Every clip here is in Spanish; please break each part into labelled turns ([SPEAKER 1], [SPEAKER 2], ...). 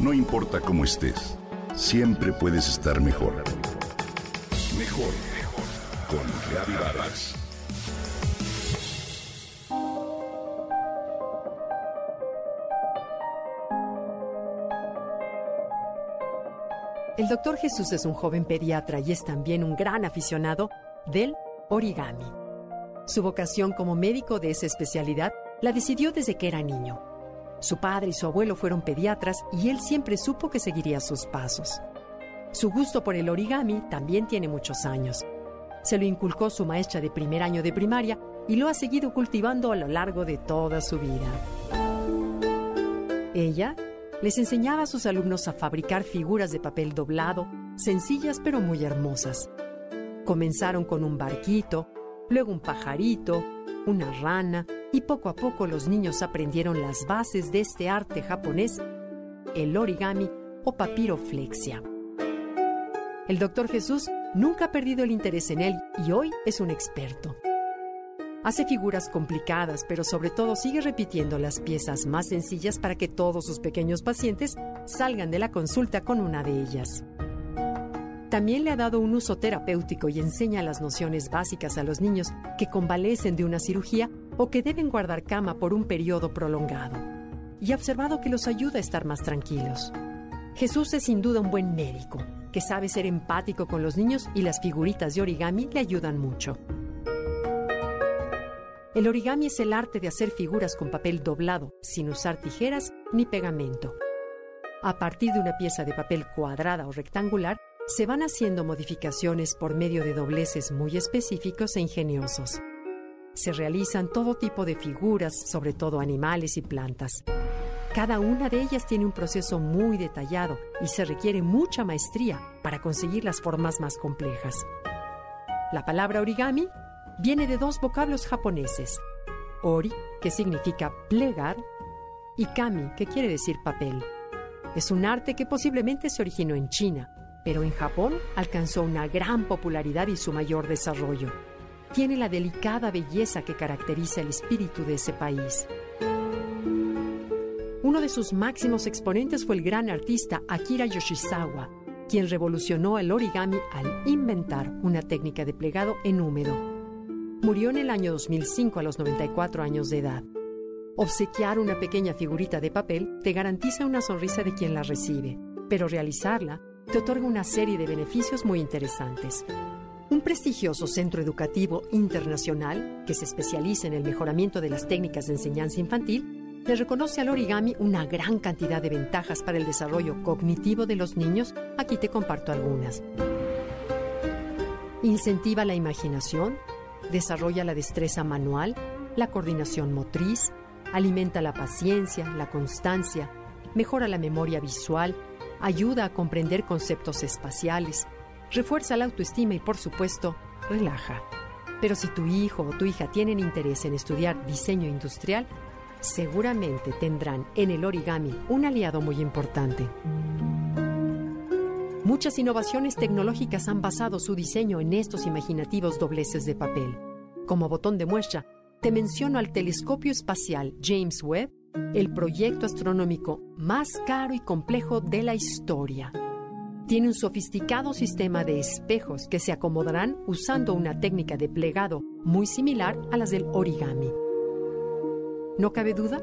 [SPEAKER 1] No importa cómo estés, siempre puedes estar mejor. Mejor, mejor. Con Reavivadas.
[SPEAKER 2] El doctor Jesús es un joven pediatra y es también un gran aficionado del origami. Su vocación como médico de esa especialidad la decidió desde que era niño. Su padre y su abuelo fueron pediatras y él siempre supo que seguiría sus pasos. Su gusto por el origami también tiene muchos años. Se lo inculcó su maestra de primer año de primaria y lo ha seguido cultivando a lo largo de toda su vida. Ella les enseñaba a sus alumnos a fabricar figuras de papel doblado, sencillas pero muy hermosas. Comenzaron con un barquito, luego un pajarito, una rana, y poco a poco los niños aprendieron las bases de este arte japonés, el origami o papiroflexia. El doctor Jesús nunca ha perdido el interés en él y hoy es un experto. Hace figuras complicadas, pero sobre todo sigue repitiendo las piezas más sencillas para que todos sus pequeños pacientes salgan de la consulta con una de ellas. También le ha dado un uso terapéutico y enseña las nociones básicas a los niños que convalecen de una cirugía o que deben guardar cama por un periodo prolongado. Y ha observado que los ayuda a estar más tranquilos. Jesús es sin duda un buen médico, que sabe ser empático con los niños y las figuritas de origami le ayudan mucho. El origami es el arte de hacer figuras con papel doblado, sin usar tijeras ni pegamento. A partir de una pieza de papel cuadrada o rectangular, se van haciendo modificaciones por medio de dobleces muy específicos e ingeniosos. Se realizan todo tipo de figuras, sobre todo animales y plantas. Cada una de ellas tiene un proceso muy detallado y se requiere mucha maestría para conseguir las formas más complejas. La palabra origami viene de dos vocablos japoneses, ori, que significa plegar, y kami, que quiere decir papel. Es un arte que posiblemente se originó en China, pero en Japón alcanzó una gran popularidad y su mayor desarrollo. Tiene la delicada belleza que caracteriza el espíritu de ese país. Uno de sus máximos exponentes fue el gran artista Akira Yoshizawa, quien revolucionó el origami al inventar una técnica de plegado en húmedo. Murió en el año 2005 a los 94 años de edad. Obsequiar una pequeña figurita de papel te garantiza una sonrisa de quien la recibe, pero realizarla te otorga una serie de beneficios muy interesantes. Un prestigioso centro educativo internacional que se especializa en el mejoramiento de las técnicas de enseñanza infantil le reconoce al origami una gran cantidad de ventajas para el desarrollo cognitivo de los niños. Aquí te comparto algunas. Incentiva la imaginación, desarrolla la destreza manual, la coordinación motriz, alimenta la paciencia, la constancia, mejora la memoria visual, ayuda a comprender conceptos espaciales, refuerza la autoestima y por supuesto, relaja. Pero si tu hijo o tu hija tienen interés en estudiar diseño industrial, seguramente tendrán en el origami un aliado muy importante. Muchas innovaciones tecnológicas han basado su diseño en estos imaginativos dobleces de papel. Como botón de muestra, te menciono al telescopio espacial James Webb el proyecto astronómico más caro y complejo de la historia. Tiene un sofisticado sistema de espejos que se acomodarán usando una técnica de plegado muy similar a las del origami. No cabe duda,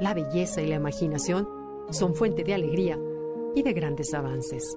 [SPEAKER 2] la belleza y la imaginación son fuente de alegría y de grandes avances.